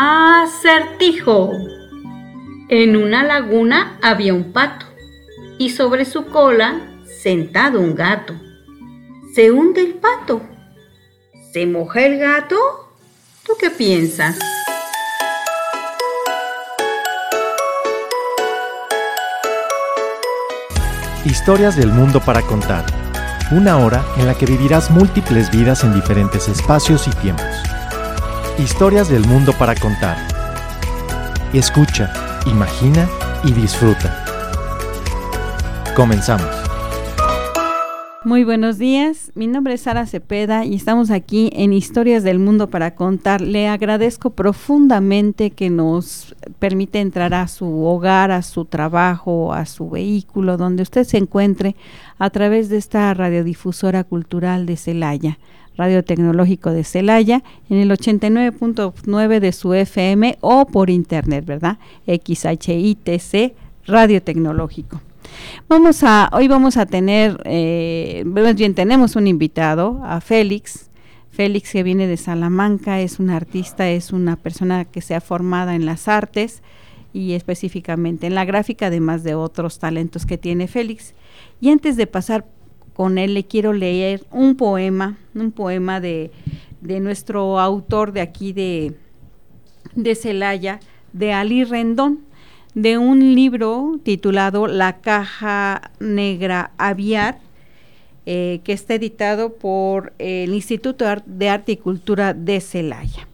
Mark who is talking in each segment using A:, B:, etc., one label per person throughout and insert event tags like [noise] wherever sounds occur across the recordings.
A: Acertijo. En una laguna había un pato y sobre su cola sentado un gato. Se hunde el pato. ¿Se moja el gato? ¿Tú qué piensas?
B: Historias del mundo para contar. Una hora en la que vivirás múltiples vidas en diferentes espacios y tiempos. Historias del mundo para contar. Escucha, imagina y disfruta. Comenzamos.
C: Muy buenos días, mi nombre es Sara Cepeda y estamos aquí en Historias del Mundo para contar. Le agradezco profundamente que nos permite entrar a su hogar, a su trabajo, a su vehículo, donde usted se encuentre a través de esta radiodifusora cultural de Celaya. Radio Tecnológico de Celaya en el 89.9 de su FM o por internet, ¿verdad? XHITC Radio Tecnológico. Vamos a, hoy vamos a tener, eh, bien, tenemos un invitado, a Félix. Félix que viene de Salamanca, es un artista, es una persona que se ha formado en las artes y específicamente en la gráfica, además de otros talentos que tiene Félix. Y antes de pasar con él le quiero leer un poema, un poema de, nuestro autor de aquí de, de Celaya, de Ali Rendón, de un libro titulado La Caja Negra Aviar, eh, que está editado por el Instituto de Arte y Cultura de Celaya.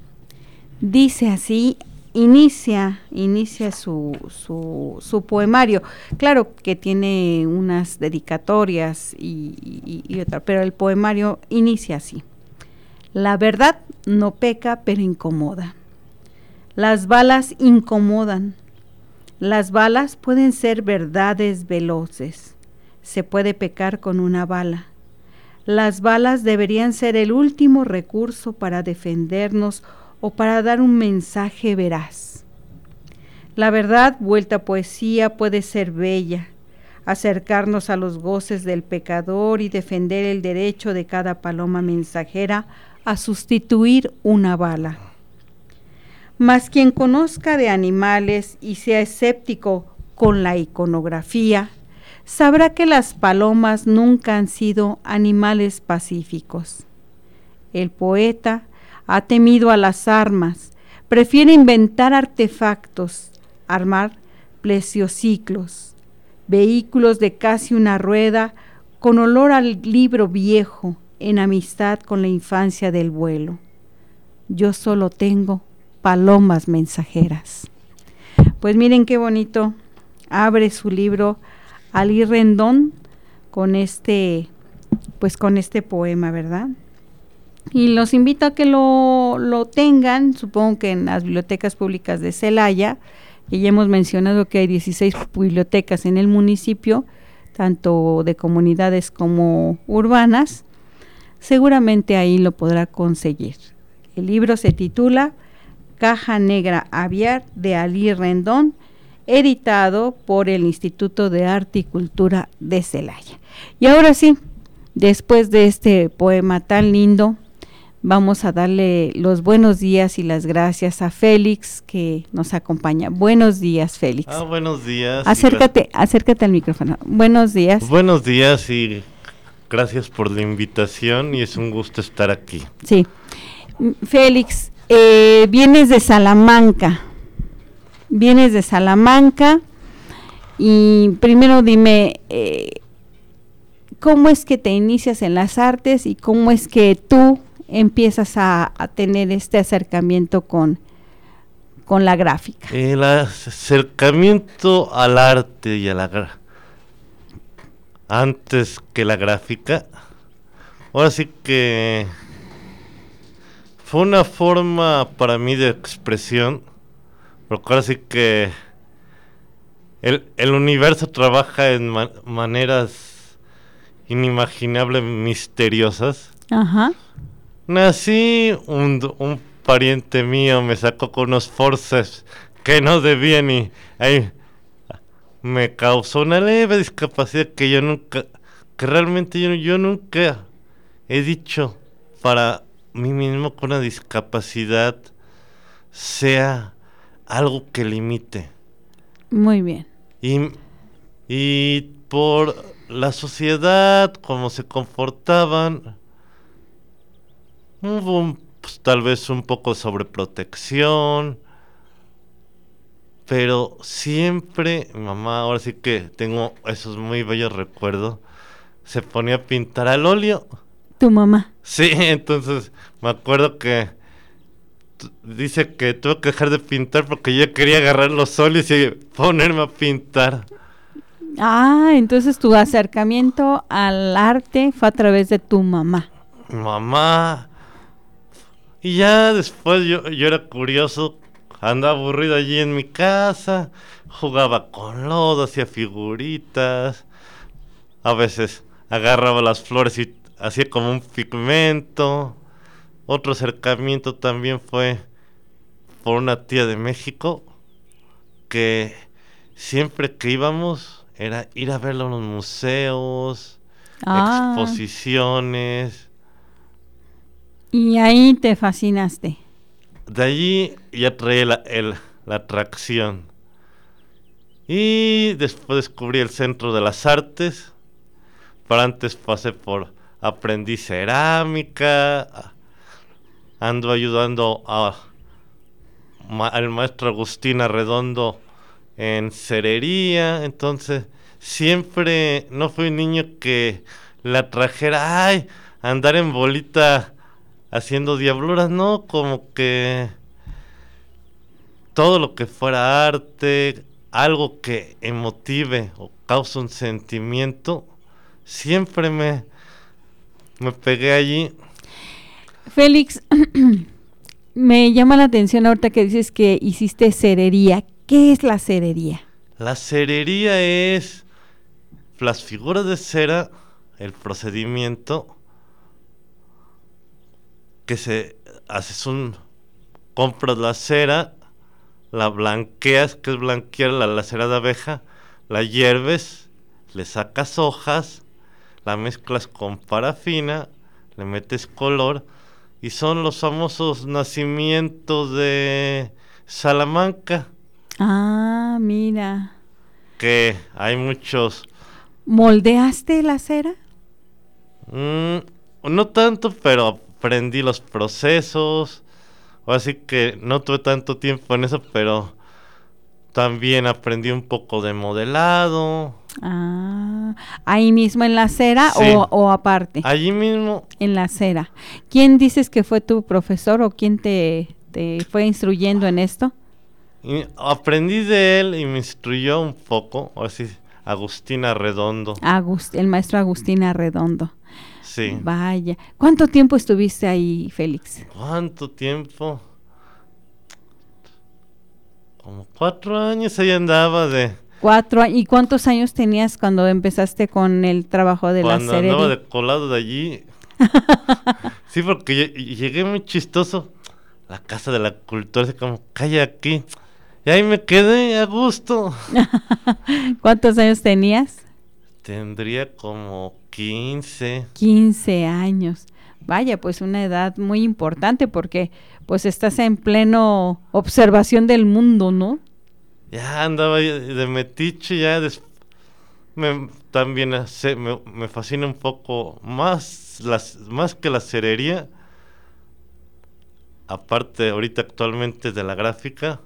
C: Dice así inicia, inicia su, su, poemario. Claro que tiene unas dedicatorias y, y, otra, pero el poemario inicia así. La verdad no peca, pero incomoda. Las balas incomodan. Las balas pueden ser verdades veloces. Se puede pecar con una bala. Las balas deberían ser el último recurso para defendernos o para dar un mensaje veraz. La verdad, vuelta poesía, puede ser bella, acercarnos a los goces del pecador y defender el derecho de cada paloma mensajera a sustituir una bala. Mas quien conozca de animales y sea escéptico con la iconografía, sabrá que las palomas nunca han sido animales pacíficos. El poeta ha temido a las armas, prefiere inventar artefactos, armar plesiociclos, vehículos de casi una rueda con olor al libro viejo, en amistad con la infancia del vuelo. Yo solo tengo palomas mensajeras. Pues miren qué bonito. Abre su libro Ali Rendón con este pues con este poema, ¿verdad? Y los invito a que lo, lo tengan, supongo que en las bibliotecas públicas de Celaya, que ya hemos mencionado que hay 16 bibliotecas en el municipio, tanto de comunidades como urbanas, seguramente ahí lo podrá conseguir. El libro se titula Caja Negra Aviar de Ali Rendón, editado por el Instituto de Arte y Cultura de Celaya. Y ahora sí, después de este poema tan lindo, Vamos a darle los buenos días y las gracias a Félix que nos acompaña. Buenos días, Félix.
D: Ah, buenos días.
C: Acércate, acércate al micrófono. Buenos días.
D: Buenos días y gracias por la invitación y es un gusto estar aquí.
C: Sí. Félix, eh, vienes de Salamanca. Vienes de Salamanca y primero dime, eh, ¿cómo es que te inicias en las artes y cómo es que tú empiezas a, tener este acercamiento con, con la gráfica?
D: El acercamiento al arte y a la antes que la gráfica, ahora sí que fue una forma para mí de expresión, porque ahora sí que el, el universo trabaja en maneras inimaginables, misteriosas. Ajá. Nací, un, un pariente mío me sacó con unos forces que no debían y me causó una leve discapacidad que yo nunca, que realmente yo, yo nunca he dicho para mí mismo con una discapacidad sea algo que limite.
C: Muy bien.
D: Y, y por la sociedad, cómo se comportaban, hubo un- pues, tal vez un poco sobreprotección, pero siempre, mamá, ahora sí que tengo esos muy bellos recuerdos, se ponía a pintar al óleo.
C: Tu mamá.
D: Sí, [laughs] entonces me acuerdo que dice que tuve que dejar de pintar porque yo quería agarrar los óleos y ponerme a pintar.
C: Ah, entonces tu acercamiento al arte fue a través de tu mamá.
D: Mamá. Y ya después yo, yo era curioso, andaba aburrido allí en mi casa, jugaba con lodo, hacía figuritas, a veces agarraba las flores y hacía como un pigmento. Otro acercamiento también fue por una tía de México que siempre que íbamos era ir a verlo en los museos,
C: Ah,
D: exposiciones.
C: Y ahí te fascinaste.
D: De allí ya traía la, atracción. Y después descubrí el Centro de las Artes. Pero antes pasé por aprendí cerámica. Ando ayudando a, al maestro Agustín Arredondo en cerería. Entonces, siempre no fui un niño que la trajera, ay, andar en bolita haciendo diabluras, no, como que todo lo que fuera arte, algo que emotive o cause un sentimiento, siempre me, me pegué allí.
C: Félix, [clears throat] me llama la atención ahorita que dices que hiciste cerería. ¿Qué es la cerería?
D: La cerería es las figuras de cera, el procedimiento que se haces un compras la cera, la blanqueas, que es blanquear la, la cera de abeja, la hierves, le sacas hojas, la mezclas con parafina, le metes color y son los famosos nacimientos de Salamanca
C: Ah, mira.
D: que hay muchos
C: ¿Moldeaste la cera?
D: Mm, no tanto, pero aprendí los procesos. Así que no tuve tanto tiempo en eso, pero también aprendí un poco de modelado.
C: Ah, ahí mismo en la cera
D: Sí.
C: o, o aparte.
D: Allí mismo,
C: En la cera. ¿Quién dices que fue tu profesor o quién te, te fue instruyendo en esto?
D: y aprendí de él y me instruyó un poco. Así, Agustina Redondo.
C: Agust- el maestro Agustín Arredondo.
D: Sí.
C: Vaya. ¿Cuánto tiempo estuviste ahí, Félix?
D: ¿Cuánto tiempo? Como cuatro años ahí andaba de...
C: Cuatro. ¿Y cuántos años tenías cuando empezaste con el trabajo de
D: Cuando
C: la
D: andaba
C: cerería?
D: de colado de allí. [laughs] sí, porque lle- llegué muy chistoso. La casa de la cultura, así como, calla aquí. Y ahí me quedé a gusto. [laughs]
C: ¿Cuántos años tenías?
D: Tendría como 15.
C: 15 años. Vaya, pues una edad muy importante porque pues estás en pleno observación del mundo, ¿no?
D: Ya andaba de metiche, ya des- me, también hace- me, me fascina un poco más, las, más que la cerería. Aparte, ahorita actualmente de la gráfica,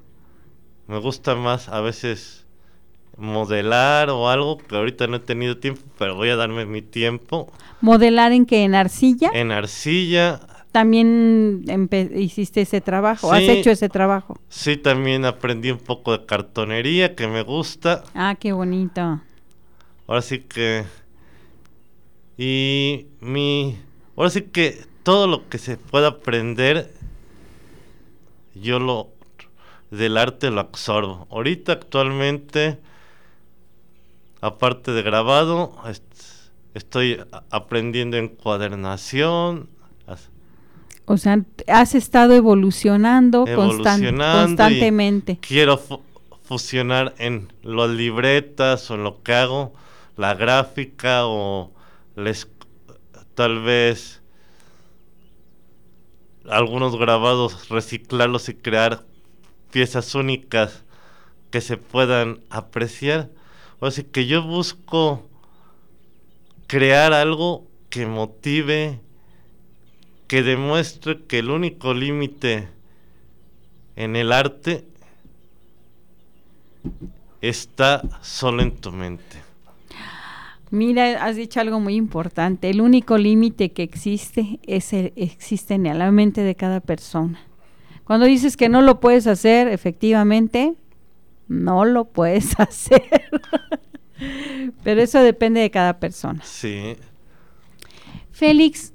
D: me gusta más a veces modelar o algo que ahorita no he tenido tiempo, pero voy a darme mi tiempo.
C: Modelar en que en arcilla
D: En arcilla,
C: también hiciste ese trabajo, has hecho ese trabajo.
D: sí también aprendí un poco de cartonería que me gusta.
C: Ah, qué bonito.
D: Ahora sí que. Y mi. Ahora sí que todo lo que se pueda aprender, yo lo. Del arte lo absorbo. Ahorita actualmente, aparte de grabado, est- estoy aprendiendo encuadernación.
C: O sea, has estado evolucionando, constantemente.
D: Quiero fu- fusionar en las libretas o en lo que hago, la gráfica o les, tal vez algunos grabados reciclarlos y crear piezas únicas que se puedan apreciar. Así que yo busco crear algo que motive, que demuestre que el único límite en el arte está solo en tu mente.
C: Mira, has dicho algo muy importante. El único límite que existe es el, existe en la mente de cada persona. Cuando dices que no lo puedes hacer, efectivamente, no lo puedes [laughs] hacer. Pero eso depende de cada persona.
D: Sí.
C: Félix,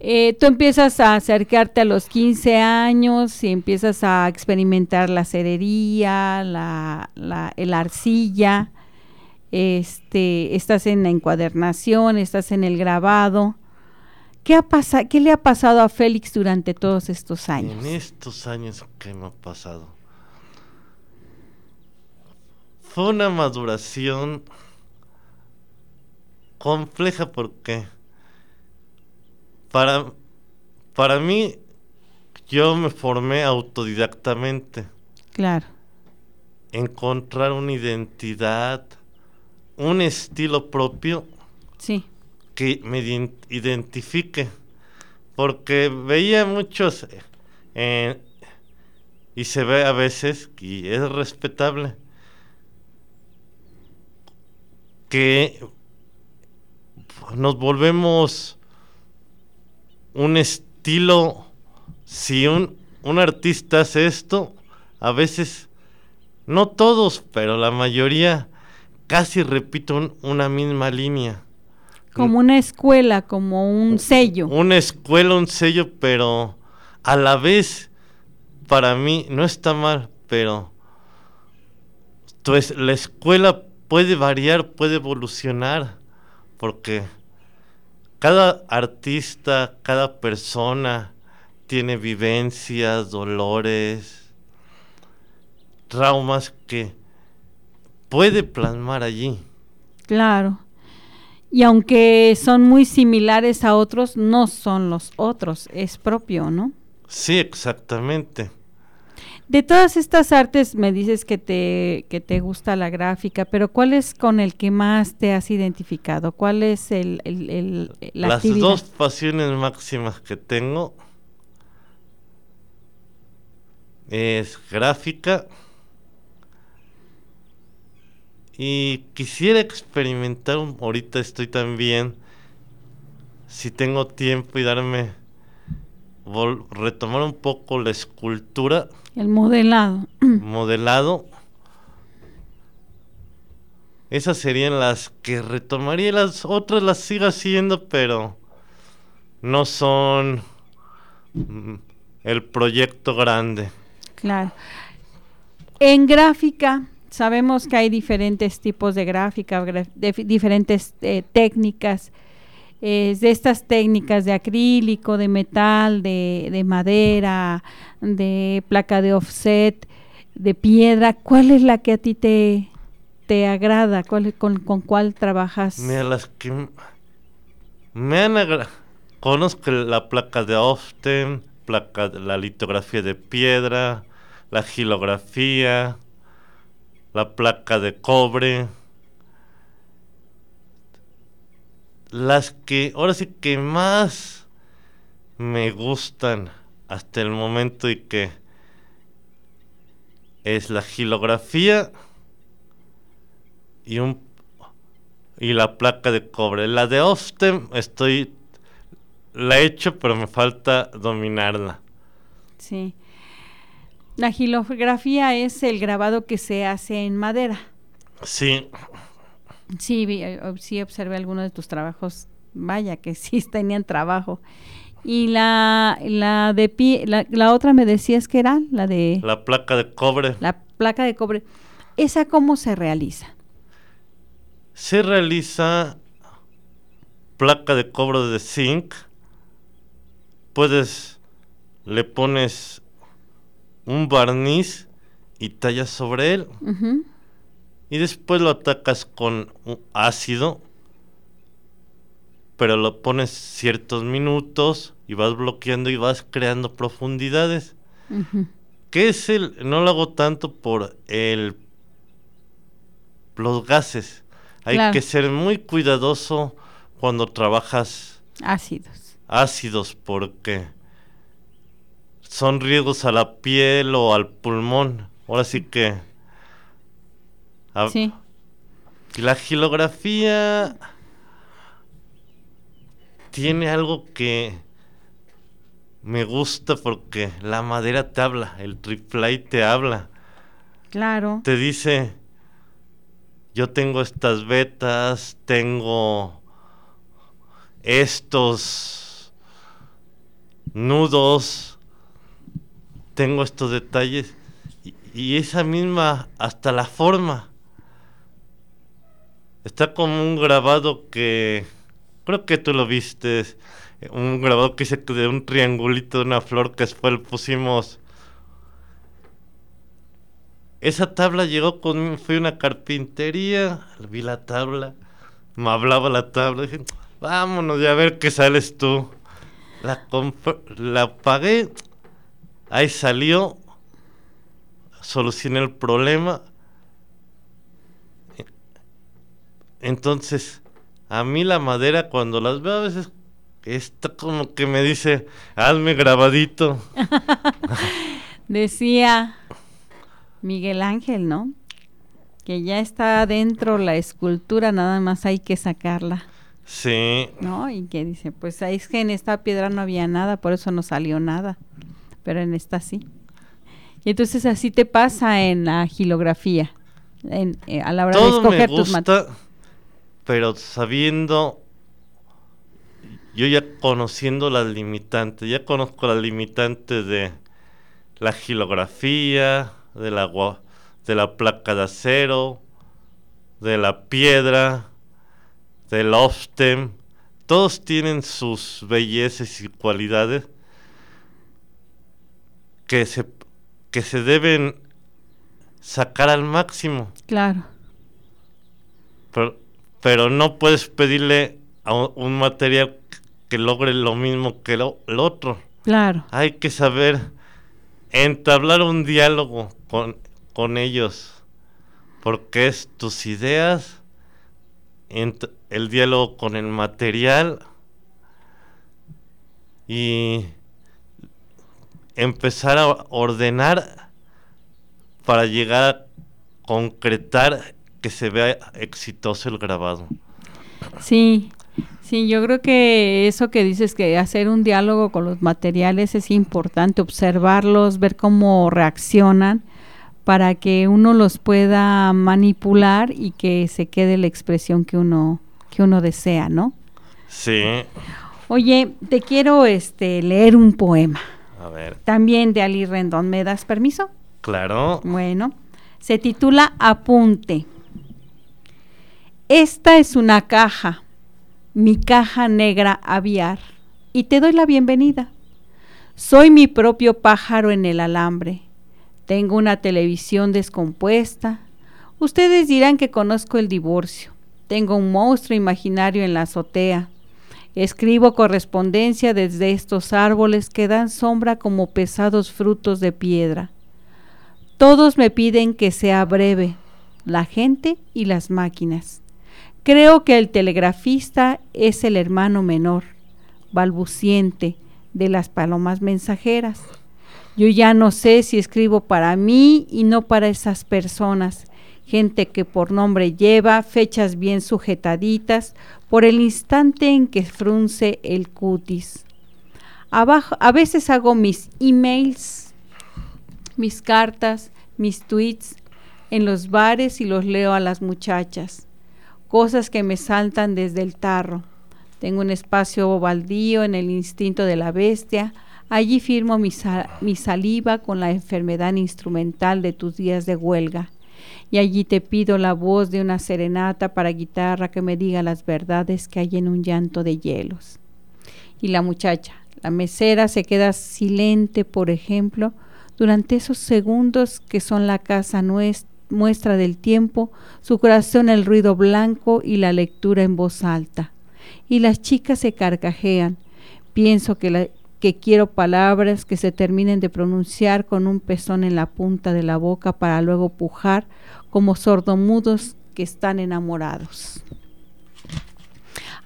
C: eh, tú empiezas a acercarte a los 15 años y empiezas a experimentar la cerería, la, la el arcilla, este, estás en la encuadernación, estás en el grabado. ¿Qué, ha ¿Qué le ha pasado a Félix durante todos estos años?
D: En estos años, ¿qué me ha pasado? Fue una maduración compleja porque para, para mí, yo me formé autodidactamente.
C: Claro.
D: Encontrar una identidad, un estilo propio.
C: Sí.
D: Que me identifique. Porque veía muchos, eh, y se ve a veces, y es respetable, que nos volvemos un estilo, si un, un artista hace esto, a veces, no todos, pero la mayoría, casi repito una misma línea.
C: Como una escuela, como un sello.
D: Una escuela, un sello, pero a la vez, para mí, no está mal, pero pues, la escuela puede variar, puede evolucionar, porque cada artista, cada persona tiene vivencias, dolores, traumas que puede plasmar allí.
C: Claro. Y aunque son muy similares a otros, no son los otros, es propio, ¿no?
D: Sí, exactamente.
C: De todas estas artes me dices que te, que te gusta la gráfica, pero ¿cuál es con el que más te has identificado? ¿Cuál es el, el,
D: Las dos pasiones máximas que tengo es gráfica y quisiera experimentar, ahorita estoy también, si tengo tiempo y darme, retomar un poco la escultura
C: el modelado. [clears throat]
D: Modelado. Esas serían las que retomaría. Las otras las sigo haciendo, pero no son mm, el proyecto grande.
C: Claro. En gráfica, sabemos que hay diferentes tipos de gráfica, diferentes eh, técnicas es de estas técnicas de acrílico, de metal, de, de, madera, de placa de offset, de piedra, ¿cuál es la que a ti te, te agrada? ¿Cuál, con, ¿Con cuál trabajas?
D: Mira, las que me han agradado. Conozco la placa de offset, placa de la litografía de piedra, la gilografía, la placa de cobre las que ahora sí que más me gustan hasta el momento y que es la gilografía y un y la placa de cobre. La de Ostem estoy la he hecho, pero me falta dominarla.
C: Sí. La gilografía es el grabado que se hace en madera.
D: Sí.
C: Sí, eh, sí observé algunos de tus trabajos. Vaya que [laughs] sí tenían trabajo. Y la, la de pie, la, la, otra me decías que era la de...
D: La placa de cobre.
C: La placa de cobre. ¿Esa cómo se realiza?
D: Se realiza placa de cobre de zinc. Puedes, le pones un barniz y tallas sobre él y después lo atacas con ácido, pero lo pones ciertos minutos y vas bloqueando y vas creando profundidades. ¿Qué es el? No lo hago tanto por el los gases. Hay que ser muy cuidadoso cuando trabajas
C: ácidos.
D: Ácidos porque son riesgos a la piel o al pulmón. Ahora sí que
C: sí.
D: La gilografía tiene algo que me gusta porque la madera te habla, el triplay te habla.
C: Claro.
D: Te dice, yo tengo estas vetas, tengo estos nudos, tengo estos detalles y, esa misma, hasta la forma. Está como un grabado que creo que tú lo viste, un grabado que hice de un triangulito de una flor que después pusimos esa tabla llegó con fui a una carpintería, vi la tabla, me hablaba la tabla, dije, vámonos ya a ver qué sales tú. La, la pagué, ahí salió, solucioné el problema. Entonces, a mí la madera cuando las veo a veces está como que me dice, hazme grabadito. [laughs]
C: Decía Miguel Ángel, ¿no? Que ya está adentro la escultura, nada más hay que sacarla.
D: Sí.
C: ¿No? Y que dice, pues es que en esta piedra no había nada, por eso no salió nada, pero en esta sí. Y entonces así te pasa en la gilografía, en, eh, a la hora de escoger
D: me gusta, tus Pero sabiendo, yo ya conociendo las limitantes, ya conozco las limitantes de la gilografía, de la, de la placa de acero, de la piedra, del oftem, todos tienen sus bellezas y cualidades que se, que se deben sacar al máximo.
C: Claro.
D: Pero, pero no puedes pedirle a un, material que logre lo mismo que lo, el otro.
C: Claro.
D: Hay que saber entablar un diálogo con, con ellos, porque es tus ideas, el diálogo con el material y empezar a ordenar para llegar a concretar que se vea exitoso el grabado.
C: Sí, sí, yo creo que eso que dices que hacer un diálogo con los materiales es importante, observarlos, ver cómo reaccionan para que uno los pueda manipular y que se quede la expresión que uno que uno desea, ¿no?
D: Sí.
C: Oye, te quiero este leer un poema.
D: A ver.
C: También de Ali Rendón, ¿me das permiso?
D: Claro.
C: Bueno, se titula Apunte. Esta es una caja, mi caja negra aviar, y te doy la bienvenida. Soy mi propio pájaro en el alambre tengo una televisión descompuesta. Ustedes dirán que conozco el divorcio. Tengo un monstruo imaginario en la azotea. Escribo correspondencia desde estos árboles que dan sombra como pesados frutos de piedra. Todos me piden que sea breve, la gente y las máquinas. Creo que el telegrafista es el hermano menor, balbuciente, de las palomas mensajeras. Yo ya no sé si escribo para mí y no para esas personas, gente que por nombre lleva fechas bien sujetaditas por el instante en que frunce el cutis. Abajo, a veces hago mis emails, mis cartas, mis tweets en los bares y los leo a las muchachas. Cosas que me saltan desde el tarro. Tengo un espacio baldío en el instinto de la bestia, Allí firmo mi, saliva con la enfermedad instrumental de tus días de huelga. Y allí te pido la voz de una serenata para guitarra que me diga las verdades que hay en un llanto de hielos. Y la muchacha, la mesera, se queda silente, por ejemplo, durante esos segundos que son la casa muestra del tiempo, su corazón el ruido blanco y la lectura en voz alta. Y las chicas se carcajean. Pienso que que quiero palabras que se terminen de pronunciar con un pezón en la punta de la boca para luego pujar como sordomudos que están enamorados.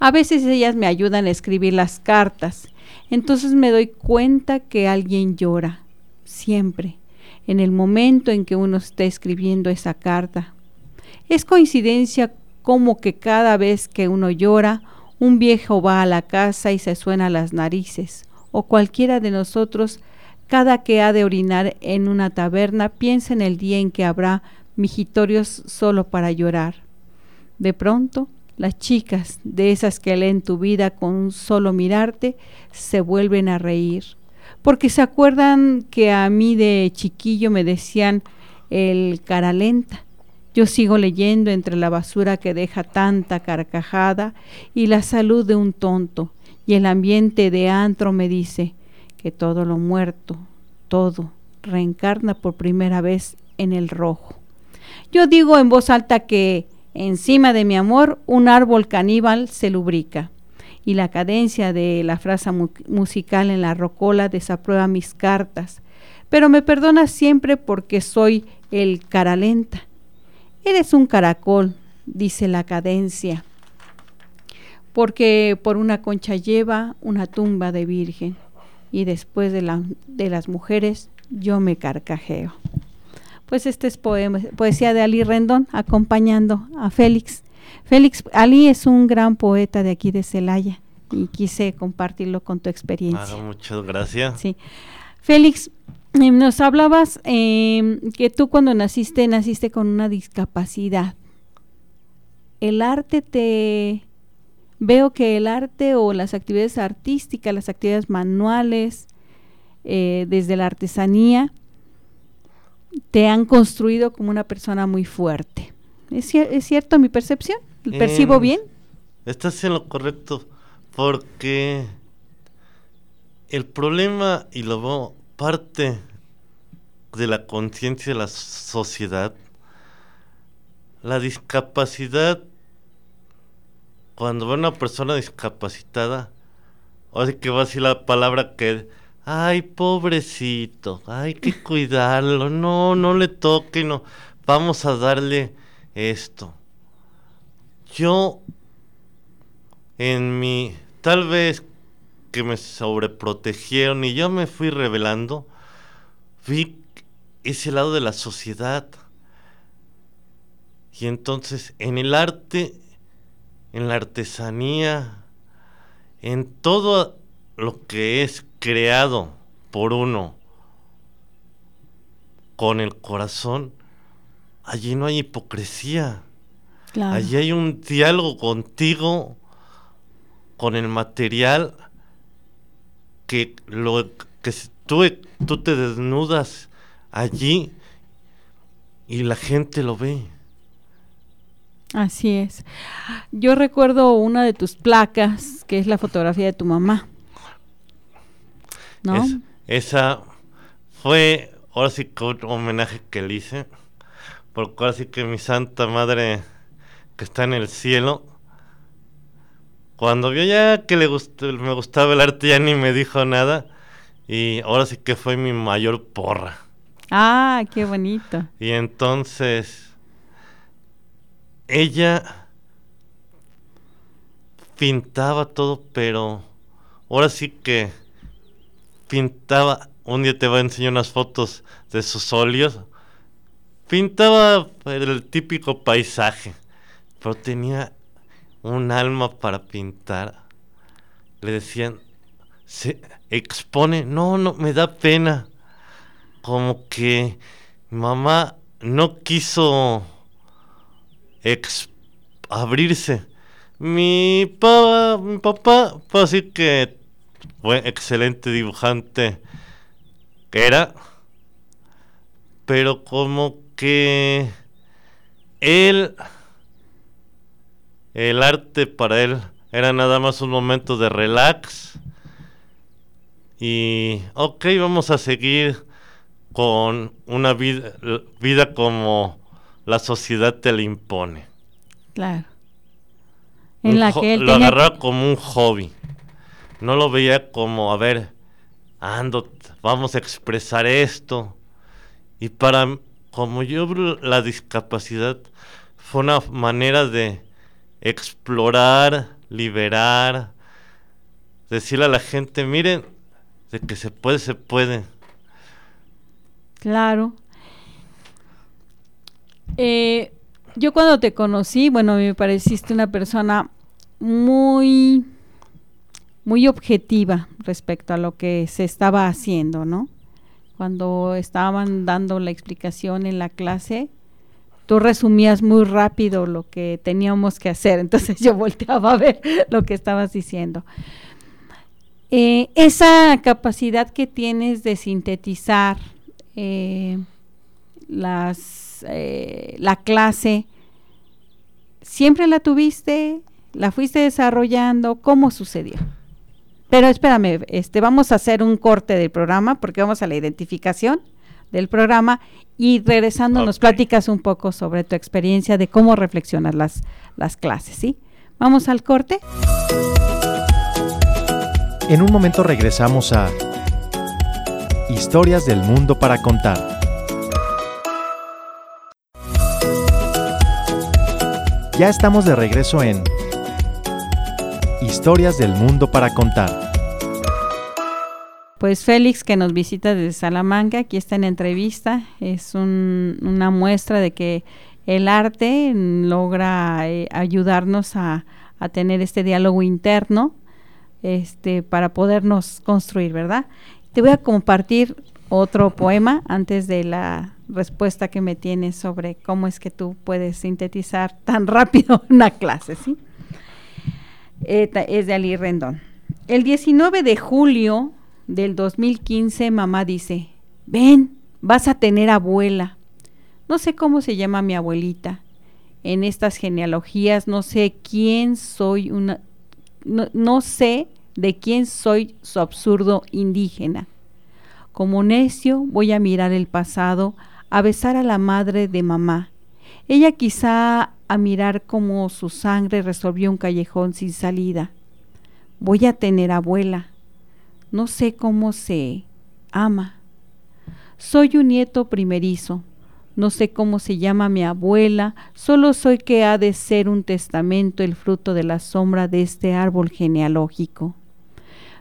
C: A veces ellas me ayudan a escribir las cartas, entonces me doy cuenta que alguien llora, siempre, en el momento en que uno está escribiendo esa carta. Es coincidencia como que cada vez que uno llora, un viejo va a la casa y se suena las narices, o cualquiera de nosotros, cada que ha de orinar en una taberna, piensa en el día en que habrá mijitorios solo para llorar. De pronto, las chicas, de esas que leen tu vida con solo mirarte, se vuelven a reír, porque se acuerdan que a mí de chiquillo me decían el cara lenta. Yo sigo leyendo entre la basura que deja tanta carcajada y la salud de un tonto, y el ambiente de antro me dice que todo lo muerto, todo, reencarna por primera vez en el rojo. Yo digo en voz alta que encima de mi amor un árbol caníbal se lubrica y la cadencia de la frase musical en la rocola desaprueba mis cartas, pero me perdona siempre porque soy el cara lenta. Eres un caracol, dice la cadencia porque por una concha lleva una tumba de virgen y después de, de las mujeres yo me carcajeo. Pues este es poema, poesía de Ali Rendón acompañando a Félix. Félix, Ali es un gran poeta de aquí de Celaya y quise compartirlo con tu experiencia.
D: Ah, muchas gracias.
C: Sí. Félix, eh, nos hablabas eh, que tú cuando naciste, naciste con una discapacidad. ¿El arte te, veo que el arte o las actividades artísticas, las actividades manuales, eh, desde la artesanía, te han construido como una persona muy fuerte. ¿Es, cierto mi percepción? ¿Percibo bien?
D: Estás en lo correcto, porque el problema, y lo veo parte de la conciencia de la sociedad, la discapacidad cuando ve una persona discapacitada, o sea que va a decir la palabra que, ay, pobrecito, hay que [laughs] cuidarlo, no, no le toque, no, vamos a darle esto. Yo, en mi, tal vez que me sobreprotegieron y yo me fui revelando, vi ese lado de la sociedad. Y entonces en el arte en la artesanía, en todo lo que es creado por uno con el corazón, allí no hay hipocresía. Allí hay un diálogo contigo, con el material, que lo que tú, tú te desnudas allí y la gente lo ve.
C: Así es. Yo recuerdo una de tus placas, que es la fotografía de tu mamá.
D: ¿No? esa fue, ahora sí un homenaje que le hice, porque ahora sí que mi santa madre que está en el cielo, cuando vio ya que le me gustaba el arte ya ni me dijo nada y ahora sí que fue mi mayor porra.
C: Ah, qué bonito.
D: Y entonces ella pintaba todo, pero ahora sí que pintaba, un día te voy a enseñar unas fotos de sus óleos, pintaba el típico paisaje, pero tenía un alma para pintar. Le decían, se expone, no, no, me da pena. Como que mamá no quiso abrirse. Mi, papá, mi papá, puedo decir que fue excelente dibujante era, pero como que él, el arte para él era nada más un momento de relax y ok, vamos a seguir con una vida, vida como la sociedad te le impone.
C: Claro.
D: En la que él lo agarraba como un hobby. No lo veía como, a ver, ando, vamos a expresar esto. Y para, como yo la discapacidad fue una manera de explorar, liberar, decirle a la gente, miren, de que se puede, se puede.
C: Claro. Eh, yo cuando te conocí, bueno, me pareciste una persona muy, muy objetiva respecto a lo que se estaba haciendo, ¿no? Cuando estaban dando la explicación en la clase, tú resumías muy rápido lo que teníamos que hacer, [laughs] entonces yo volteaba a ver lo que estabas diciendo. Eh, esa capacidad que tienes de sintetizar eh, las, eh, la clase, ¿siempre la tuviste? ¿La fuiste desarrollando? ¿Cómo sucedió? Pero espérame, este, vamos a hacer un corte del programa porque vamos a la identificación del programa y regresando nos platicas un poco sobre tu experiencia de cómo reflexionas las, las clases, ¿sí? Vamos al corte.
B: En un momento regresamos a Historias del Mundo para Contar. Ya estamos de regreso en Historias del Mundo para Contar.
C: Pues Félix, que nos visita desde Salamanca, aquí está en entrevista, es una muestra de que el arte logra eh, ayudarnos a, a, tener este diálogo interno este, para podernos construir, ¿verdad? Te voy a compartir otro poema antes de la respuesta que me tienes sobre cómo es que tú puedes sintetizar tan [laughs] rápido una clase, ¿sí? es de Ali Rendón. El 19 de julio del 2015, mamá dice, ven, vas a tener abuela. No sé cómo se llama mi abuelita. En estas genealogías no sé quién soy una... No, no sé de quién soy su absurdo indígena. Como necio voy a mirar el pasado, a besar a la madre de mamá. Ella quizá a mirar cómo su sangre resolvió un callejón sin salida. Voy a tener abuela. No sé cómo se ama. Soy un nieto primerizo. No sé cómo se llama mi abuela, solo soy que ha de ser un testamento el fruto de la sombra de este árbol genealógico.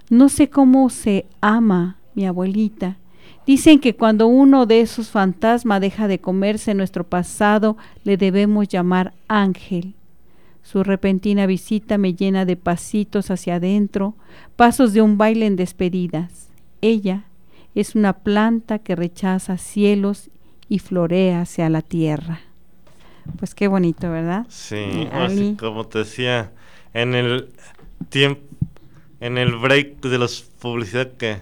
C: No sé cómo se ama mi abuelita, Dicen que cuando uno de esos fantasmas deja de comerse nuestro pasado, le debemos llamar ángel. Su repentina visita me llena de pasitos hacia adentro, pasos de un baile en despedidas. Ella es una planta que rechaza cielos y florea hacia la tierra. Pues qué bonito, ¿verdad?
D: Sí, así como te decía, en el tiempo, en el break de la publicidad que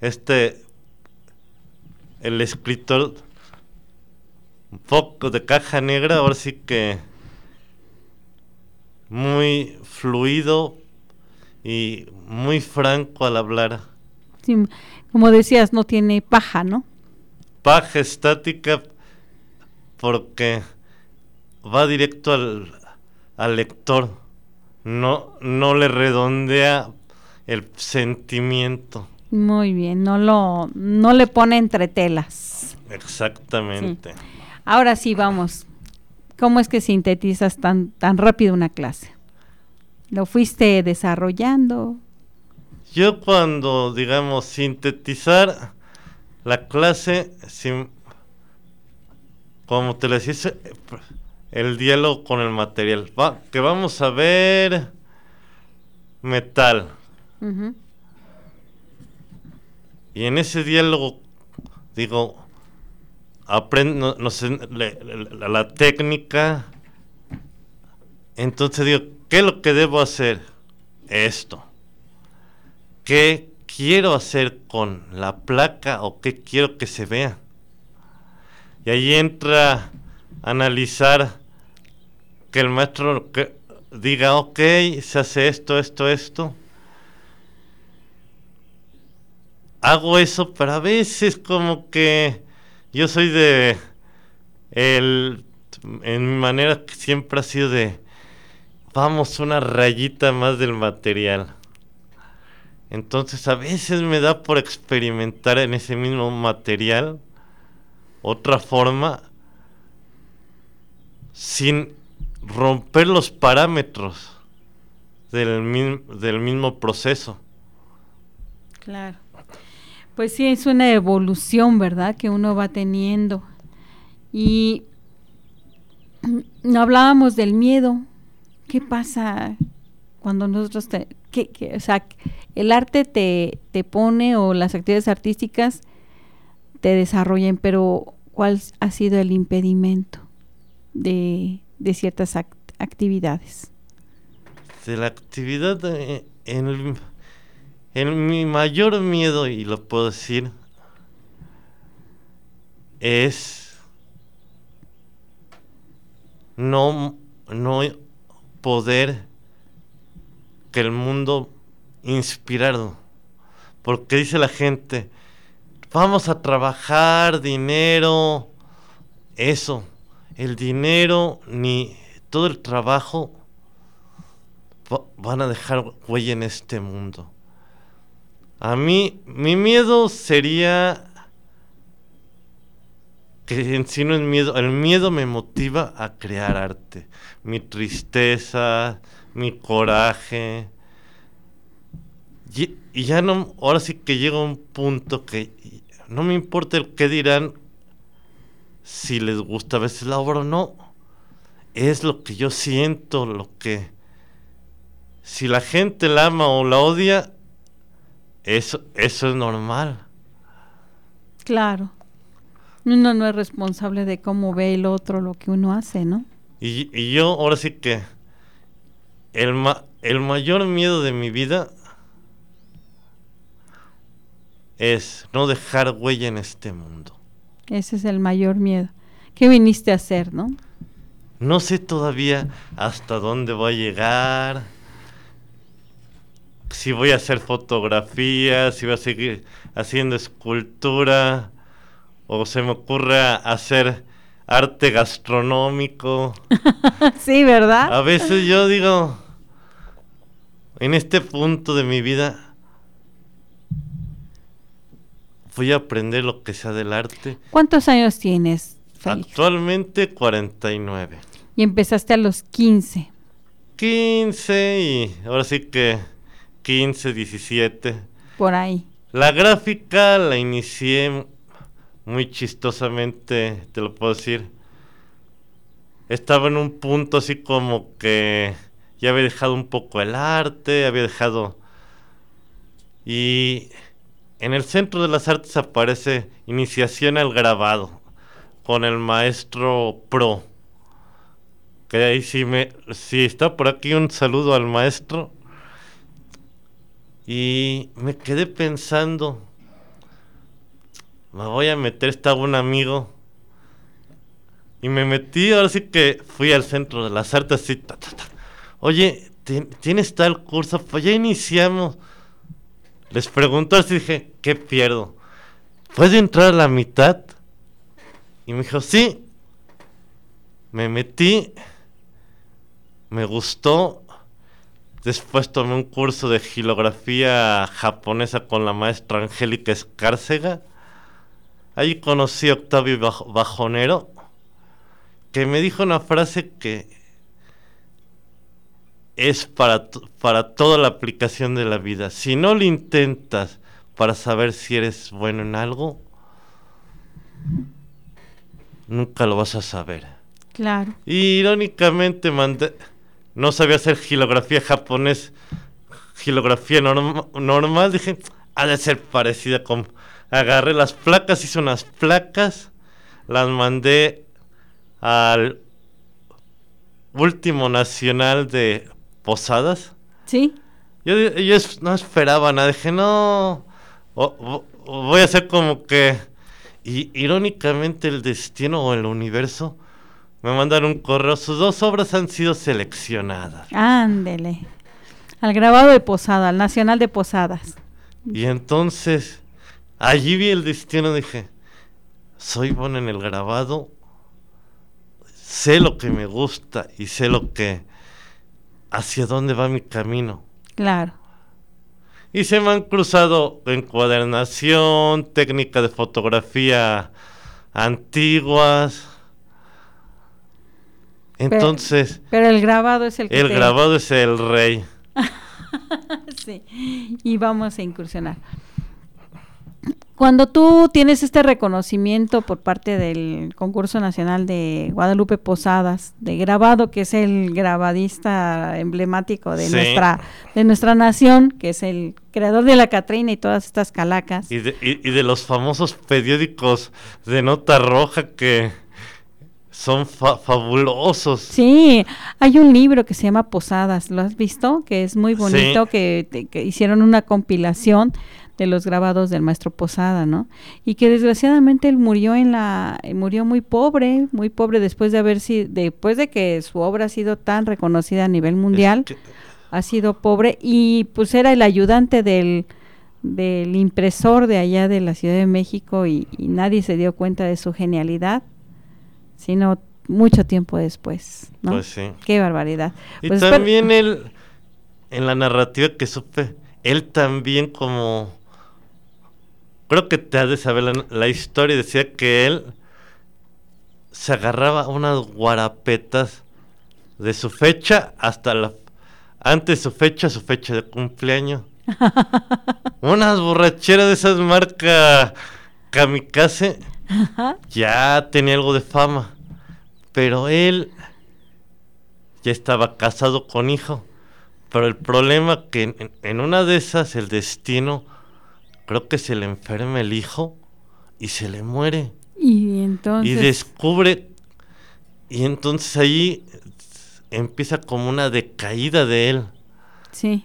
D: este el escritor un poco de caja negra, ahora sí que muy fluido y muy franco al hablar.
C: Sí, como decías, no tiene paja, ¿no?
D: Paja estática porque va directo al, al lector, no, no le redondea el sentimiento.
C: Muy bien, no lo, no le pone entre telas.
D: Exactamente.
C: Ahora sí, vamos. ¿Cómo es que sintetizas tan, tan rápido una clase? ¿Lo fuiste desarrollando?
D: Yo cuando, digamos, sintetizar la clase, sin, como te lo decía, el diálogo con el material. Va, que vamos a ver metal. Y en ese diálogo, digo, aprendo no, sé, la, técnica. Entonces digo, ¿qué es lo que debo hacer? Esto. ¿Qué quiero hacer con la placa o qué quiero que se vea? Y ahí entra analizar que el maestro diga, ok, se hace esto, esto, esto hago eso, pero a veces como que yo soy de el en mi manera siempre ha sido de vamos una rayita más del material. Entonces a veces me da por experimentar en ese mismo material otra forma sin romper los parámetros del, del mismo proceso.
C: Claro. Pues sí, es una evolución, ¿verdad? Que uno va teniendo. Y no hablábamos del miedo. ¿Qué pasa cuando nosotros, te, o sea, el arte te, te pone o las actividades artísticas te desarrollan, pero ¿cuál ha sido el impedimento de, de ciertas actividades?
D: De la actividad en el en mi mayor miedo, y lo puedo decir, es no, no poder que el mundo inspirarlo. Porque dice la gente, vamos a trabajar, dinero, eso, el dinero ni todo el trabajo van a dejar huella en este mundo. A mí, mi miedo sería que en sí no es miedo, el miedo me motiva a crear arte. Mi tristeza, mi coraje. Y, ya no, ahora sí que llega un punto que no me importa el qué dirán si les gusta a veces la obra o no. Es lo que yo siento, lo que... Si la gente la ama o la odia, eso, eso es normal.
C: Claro. Uno no es responsable de cómo ve el otro lo que uno hace, ¿no?
D: Y, y yo ahora sí que el, el mayor miedo de mi vida es no dejar huella en este mundo.
C: Ese es el mayor miedo. ¿Qué viniste a hacer, no?
D: No sé todavía hasta dónde voy a llegar si voy a hacer fotografías, si voy a seguir haciendo escultura, o se me ocurre hacer arte gastronómico. [laughs]
C: sí, ¿verdad?
D: A veces yo digo, en este punto de mi vida, voy a aprender lo que sea del arte.
C: ¿Cuántos años tienes?
D: Actualmente 49.
C: Y empezaste a los 15.
D: 15 y ahora sí que 15, 17.
C: Por ahí.
D: La gráfica la inicié muy chistosamente, te lo puedo decir. Estaba en un punto así como que ya había dejado un poco el arte, había dejado... Y en el centro de las artes aparece iniciación al grabado con el maestro pro. Que ahí sí me... Si está por aquí un saludo al maestro y me quedé pensando, me voy a meter, estaba un amigo. Y me metí, ahora sí que fui al centro de las artes y Oye, ¿tienes tal curso? Pues ya iniciamos. Les preguntó así, dije, ¿qué pierdo? ¿Puedo entrar a la mitad? Y me dijo, sí. Me metí, me gustó Después tomé un curso de gilografía japonesa con la maestra Angélica Escárcega. Ahí conocí a Octavio Bajonero, que me dijo una frase que es para, para toda la aplicación de la vida. Si no lo intentas para saber si eres bueno en algo, nunca lo vas a saber.
C: Claro.
D: Y irónicamente mandé no sabía hacer gilografía japonés, gilografía normal, dije, ha de ser parecida con... Agarré las placas, hice unas placas, las mandé al último nacional de Posadas.
C: Sí.
D: Yo, no esperaba nada, dije, no, voy a hacer como que... Y irónicamente el destino o el universo me mandaron un correo, sus dos obras han sido seleccionadas.
C: Ándele. Al grabado de Posada, al Nacional de Posadas.
D: Y entonces, allí vi el destino, dije, soy bueno en el grabado, sé lo que me gusta y sé lo que, hacia dónde va mi camino.
C: Claro.
D: Y se me han cruzado encuadernación, técnica de fotografía antiguas. Entonces...
C: Pero, el grabado es el
D: que El grabado es el rey. [laughs]
C: sí, y vamos a incursionar. Cuando tú tienes este reconocimiento por parte del concurso nacional de Guadalupe Posadas, de grabado, que es el grabadista emblemático de nuestra de nuestra nación, que es el creador de la Catrina y todas estas calacas.
D: Y de, y de los famosos periódicos de nota roja que son fabulosos.
C: Sí, hay un libro que se llama Posadas, ¿lo has visto? Que es muy bonito, que, que, hicieron una compilación de los grabados del maestro Posada, ¿no? Y que desgraciadamente él murió en la murió muy pobre, muy pobre después de haber sido después de que su obra ha sido tan reconocida a nivel mundial, ha sido pobre y pues era el ayudante del del impresor de allá de la Ciudad de México y, nadie se dio cuenta de su genialidad, sino mucho tiempo después, ¿no?
D: Pues sí.
C: Qué barbaridad.
D: Y
C: pues
D: también él, en la narrativa que supe, él también como creo que te has de saber la, historia, decía que él se agarraba unas guarapetas de su fecha hasta la antes de su fecha, su fecha de cumpleaños. [laughs] unas borracheras de esas marcas kamikaze. Ya tenía algo de fama. Pero él ya estaba casado con hijo. Pero el problema que en una de esas el destino creo que se le enferma el hijo y se le muere.
C: Y entonces...
D: Y descubre, y entonces ahí empieza como una decaída de él.
C: Sí.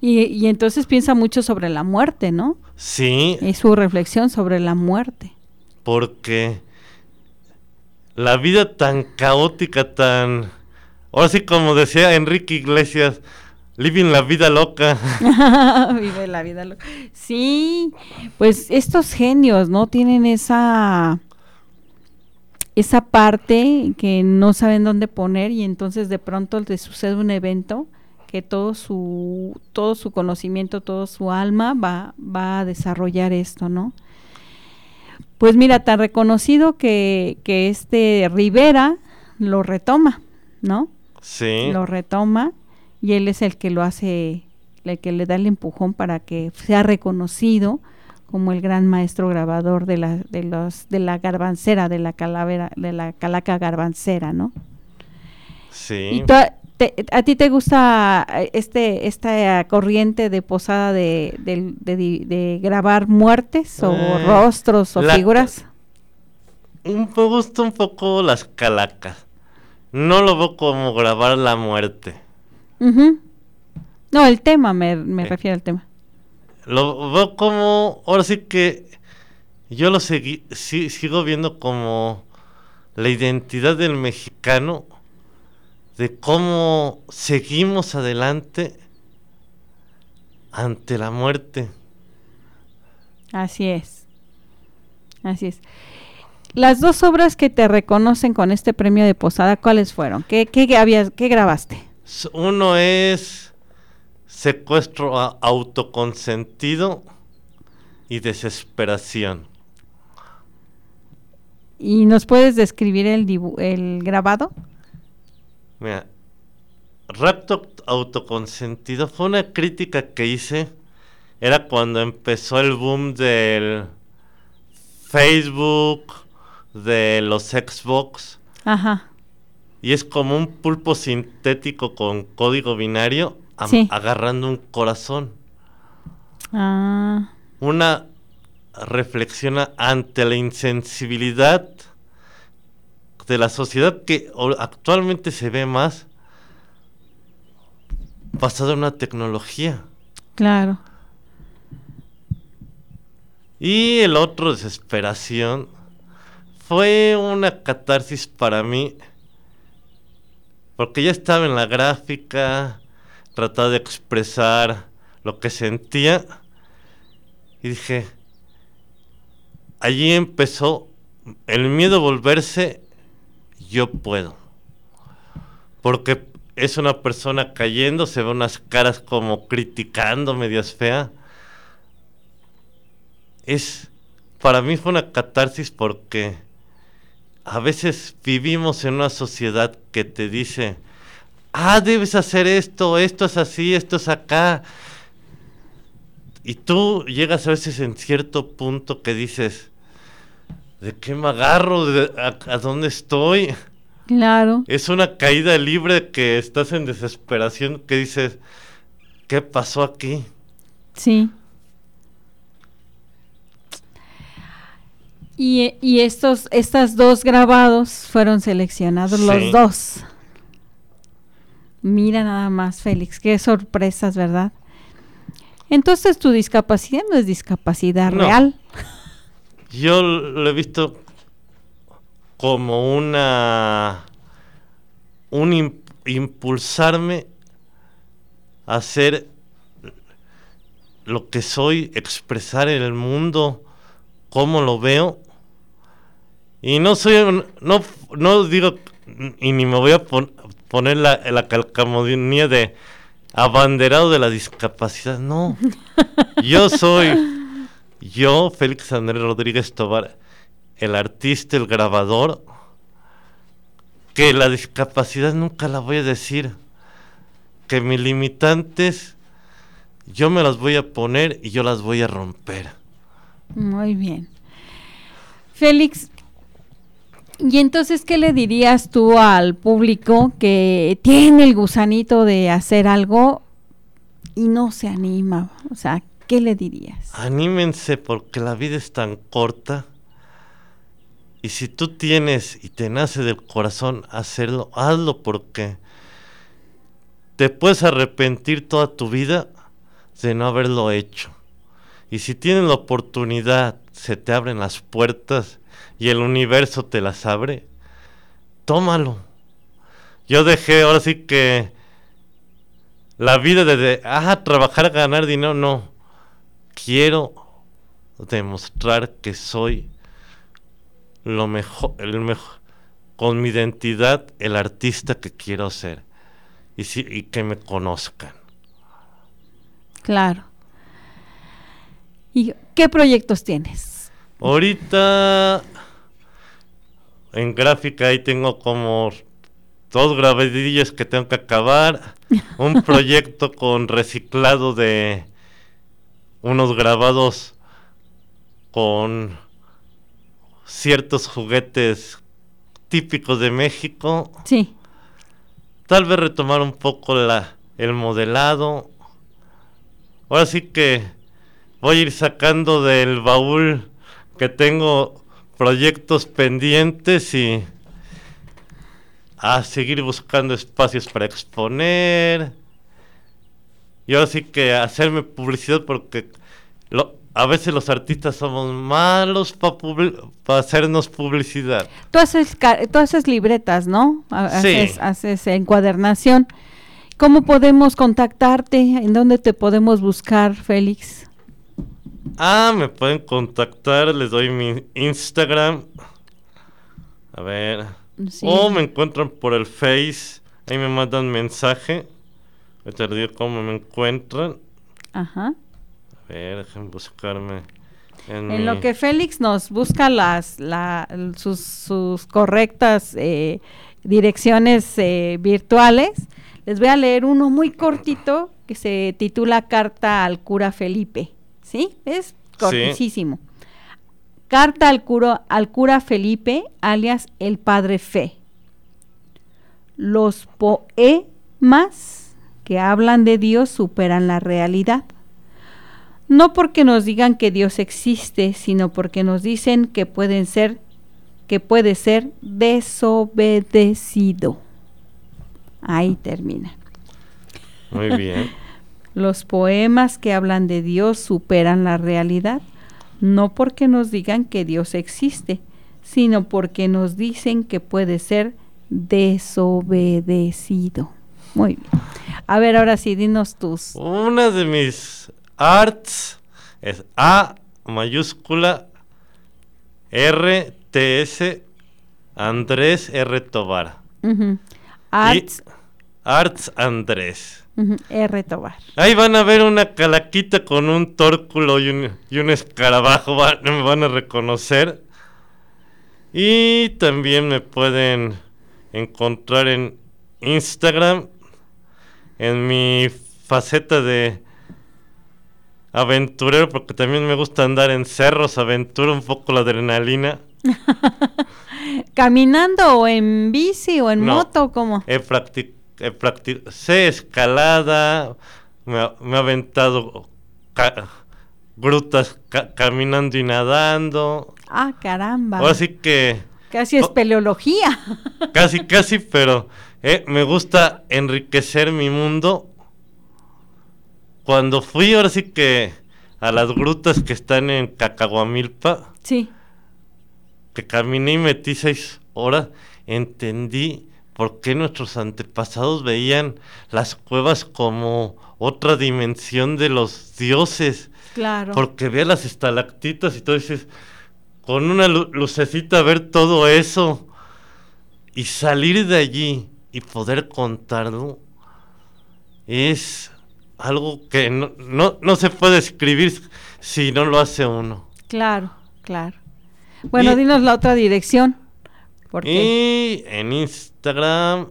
C: Y, y entonces piensa mucho sobre la muerte, ¿no?
D: Sí.
C: Y su reflexión sobre la muerte.
D: Porque la vida tan caótica, tan... Ahora sí, como decía Enrique Iglesias, Living la vida loca. [laughs]
C: Vive la vida loca. Sí, pues estos genios, ¿no? Tienen esa esa parte que no saben dónde poner y entonces de pronto les sucede un evento que todo su todo su conocimiento, todo su alma va va a desarrollar esto, ¿no? Pues mira, tan reconocido que que este Rivera lo retoma, ¿no?
D: Sí.
C: Lo retoma y él es el que lo hace, el que le da el empujón para que sea reconocido como el gran maestro grabador de la, de los, de la garbancera, de la calavera, de la calaca garbancera, ¿no?
D: Sí.
C: ¿Y a ti te gusta este esta corriente de posada de, de, grabar muertes o eh, rostros o figuras?
D: Un, me gusta un poco las calacas. No lo veo como grabar la muerte.
C: No, el tema, me, me refiero al tema.
D: Lo veo como, ahora sí que yo lo seguí, sigo viendo como la identidad del mexicano, de cómo seguimos adelante ante la muerte.
C: Así es. Así es. Las dos obras que te reconocen con este premio de posada, ¿cuáles fueron? ¿Qué, qué, habías, qué grabaste?
D: Uno es secuestro autoconsentido y desesperación.
C: ¿Y nos puedes describir el, el grabado?
D: Mira, rapto autoconsentido fue una crítica que hice. Era cuando empezó el boom del Facebook, de los Xbox.
C: Ajá
D: y es como un pulpo sintético con código binario agarrando un corazón.
C: Ah.
D: Una reflexión ante la insensibilidad de la sociedad que actualmente se ve más basada en una tecnología.
C: Claro.
D: Y el otro, desesperación, fue una catarsis para mí porque ya estaba en la gráfica, trataba de expresar lo que sentía. Y dije, allí empezó el miedo a volverse yo puedo. Porque es una persona cayendo, se ve unas caras como criticando, medias fea. Es, para mí fue una catarsis porque a veces vivimos en una sociedad que te dice, ah, debes hacer esto, esto es así, esto es acá. Y tú llegas a veces en cierto punto que dices, ¿de qué me agarro? a, dónde estoy?
C: Claro.
D: Es una caída libre que estás en desesperación, que dices, ¿qué pasó aquí?
C: Sí. Y, estos, estas dos grabados fueron seleccionados los dos. Mira nada más, Félix, qué sorpresas, ¿verdad? Entonces tu discapacidad no es discapacidad real. [laughs]
D: Yo lo he visto como una un impulsarme a hacer lo que soy, expresar en el mundo cómo lo veo. Y no soy, no, no digo, y ni me voy a poner la, la calcamonía de abanderado de la discapacidad. No. [laughs] Yo soy, yo, Félix Andrés Rodríguez Tobar, el artista, el grabador, que la discapacidad nunca la voy a decir. Que mis limitantes, yo me las voy a poner y yo las voy a romper.
C: Muy bien. Félix, y entonces, ¿qué le dirías tú al público que tiene el gusanito de hacer algo y no se anima? O sea, ¿qué le dirías?
D: Anímense porque la vida es tan corta. Y si tú tienes y te nace del corazón hacerlo, hazlo porque te puedes arrepentir toda tu vida de no haberlo hecho. Y si tienes la oportunidad, se te abren las puertas y el universo te las abre, tómalo. Yo dejé ahora sí que la vida de, ah, trabajar, ganar dinero, no. Quiero demostrar que soy lo mejor, el mejor, con mi identidad, el artista que quiero ser. Y, y que me conozcan.
C: Claro. ¿Y qué proyectos tienes?
D: Ahorita en gráfica ahí tengo como dos grabadillas que tengo que acabar, [laughs] un proyecto con reciclado de unos grabados con ciertos juguetes típicos de México.
C: Sí.
D: Tal vez retomar un poco la, el modelado. Ahora sí que voy a ir sacando del baúl que tengo proyectos pendientes y a seguir buscando espacios para exponer. Y ahora sí que hacerme publicidad porque a veces los artistas somos malos para hacernos publicidad.
C: Tú haces, tú haces libretas, ¿no? Haces, haces encuadernación. ¿Cómo podemos contactarte? ¿En dónde te podemos buscar, Félix?
D: Ah, me pueden contactar, les doy mi Instagram. A ver. O me encuentran por el Face. Ahí me mandan mensaje. Me tardé cómo me encuentran.
C: Ajá.
D: A ver, déjenme buscarme.
C: En, lo que Félix nos busca las sus, correctas eh, direcciones eh, virtuales, les voy a leer uno muy cortito que se titula Carta al cura Felipe. ¿sí? Es cortísimo. Carta al cura, al cura Felipe, alias el Padre Fe. Los poemas que hablan de Dios superan la realidad. No porque nos digan que Dios existe, sino porque nos dicen que pueden ser que puede ser desobedecido. Ahí termina.
D: Muy bien. [laughs]
C: Los poemas que hablan de Dios superan la realidad, no porque nos digan que Dios existe, sino porque nos dicen que puede ser desobedecido. Muy bien. A ver, ahora sí, dinos tus.
D: Una de mis arts es A mayúscula R T S Andrés R Tobar.
C: Arts
D: Arts Andrés.
C: R. Tobar.
D: Ahí van a ver una calaquita con un tórculo y un, y un escarabajo, me van a reconocer. Y también me pueden encontrar en Instagram, en mi faceta de aventurero, porque también me gusta andar en cerros, aventura un poco la adrenalina. [laughs]
C: ¿Caminando o en bici o en moto? ¿Cómo?
D: He practicado, sé escalada, me, ha, aventado grutas caminando y nadando.
C: Ah, caramba.
D: Así que...
C: Casi es peleología.
D: Casi, casi, pero eh, me gusta enriquecer mi mundo. Cuando fui, ahora sí que a las grutas que están en Cacahuamilpa.
C: Sí.
D: Que caminé y metí seis horas, entendí por qué nuestros antepasados veían las cuevas como otra dimensión de los dioses.
C: Claro.
D: Porque ve las estalactitas y todo dices, con una lucecita ver todo eso y salir de allí y poder contarlo es algo que no, no, se puede escribir si no lo hace uno.
C: Claro, claro. Bueno, dinos la otra dirección.
D: Y en Instagram.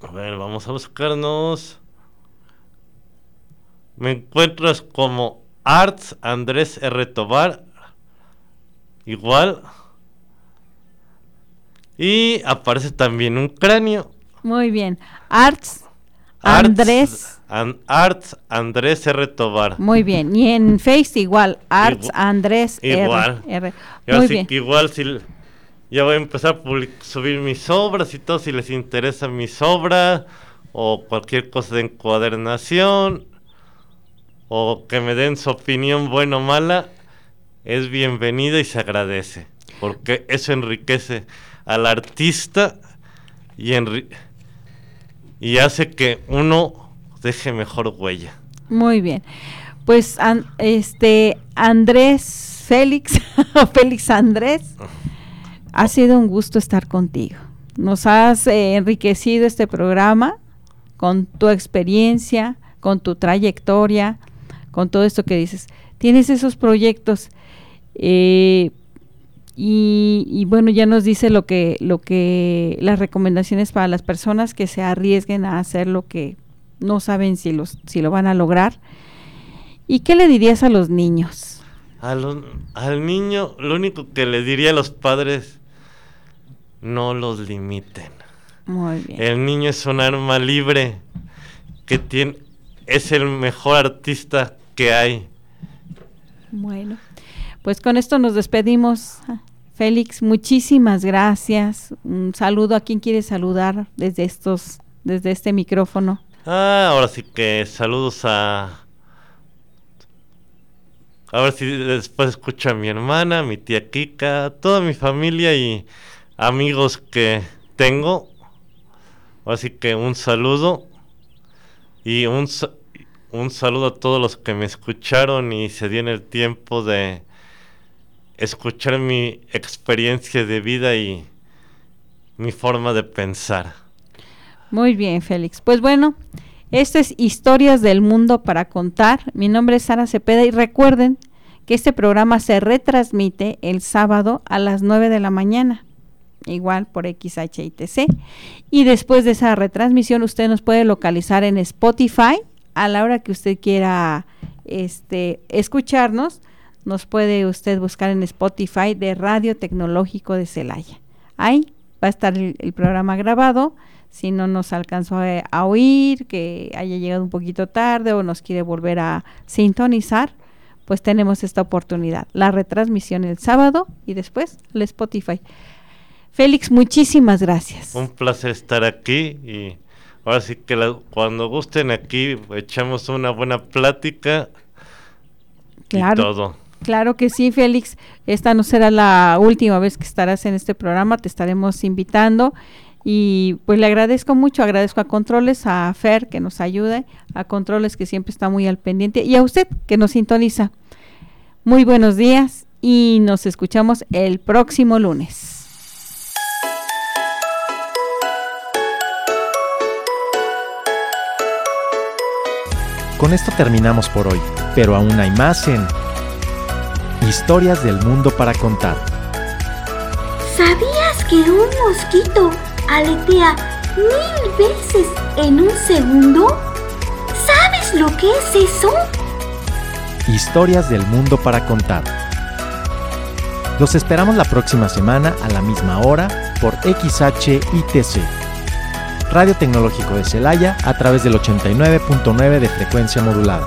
D: A ver, vamos a buscarnos. Me encuentras como Arts Andrés R. Tobar. Igual. Y aparece también un cráneo.
C: Muy bien. Arts, Andrés.
D: Arts Andrés R. Tobar.
C: Muy bien. Y en Face igual. Arts Andrés
D: igual.
C: R.
D: Muy bien. igual si ya voy a empezar a subir mis obras y todo si les interesa mis obras o cualquier cosa de encuadernación o que me den su opinión buena o mala, es bienvenida y se agradece, porque eso enriquece al artista y, y hace que uno deje mejor huella.
C: Muy bien. Pues este Andrés Félix, [laughs] Félix Andrés, ha sido un gusto estar contigo. Nos has eh, enriquecido este programa con tu experiencia, con tu trayectoria, con todo esto que dices. Tienes esos proyectos eh, y, bueno, ya nos dice lo que, lo que, las recomendaciones para las personas que se arriesguen a hacer lo que no saben si, los, si lo van a lograr. ¿Y qué le dirías a los niños?
D: al niño, lo único que le diría a los padres, no los limiten.
C: Muy bien.
D: El niño es un arma libre que tiene, es el mejor artista que hay.
C: Bueno, pues con esto nos despedimos. Félix, muchísimas gracias. Un saludo a quien quiere saludar desde estos, desde este micrófono.
D: Ah, ahora sí que saludos a a ver si después escucha a mi hermana, mi tía Kika, toda mi familia y amigos que tengo. Así que un saludo y un, un saludo a todos los que me escucharon y se dieron el tiempo de escuchar mi experiencia de vida y mi forma de pensar.
C: Muy bien, Félix. Pues bueno, esto es Historias del Mundo para contar. Mi nombre es Sara Cepeda y recuerden que este programa se retransmite el sábado a las 9 de la mañana, igual por XHITC. Y después de esa retransmisión usted nos puede localizar en Spotify a la hora que usted quiera este, escucharnos, nos puede usted buscar en Spotify de Radio Tecnológico de Celaya. Ahí va a estar el, programa grabado. Si no nos alcanzó a, oír, que haya llegado un poquito tarde o nos quiere volver a sintonizar, pues tenemos esta oportunidad. La retransmisión el sábado y después el Spotify. Félix, muchísimas gracias.
D: Un placer estar aquí y Ahora sí que cuando gusten aquí echamos una buena plática
C: claro,
D: y todo.
C: Claro que sí, Félix. Esta no será la última vez que estarás en este programa. Te estaremos invitando. Y pues le agradezco mucho, agradezco a Controles, a Fer que nos ayude, a Controles que siempre está muy al pendiente y a usted que nos sintoniza. Muy buenos días y nos escuchamos el próximo lunes.
B: Con esto terminamos por hoy, pero aún hay más en Historias del Mundo para Contar.
A: ¿Sabías que un mosquito aletea mil veces en un segundo? ¿Sabes lo que es eso?
B: Historias del Mundo para Contar. Los esperamos la próxima semana a la misma hora por XHITC. Radio Tecnológico de Celaya a través del 89.9 de frecuencia modulada.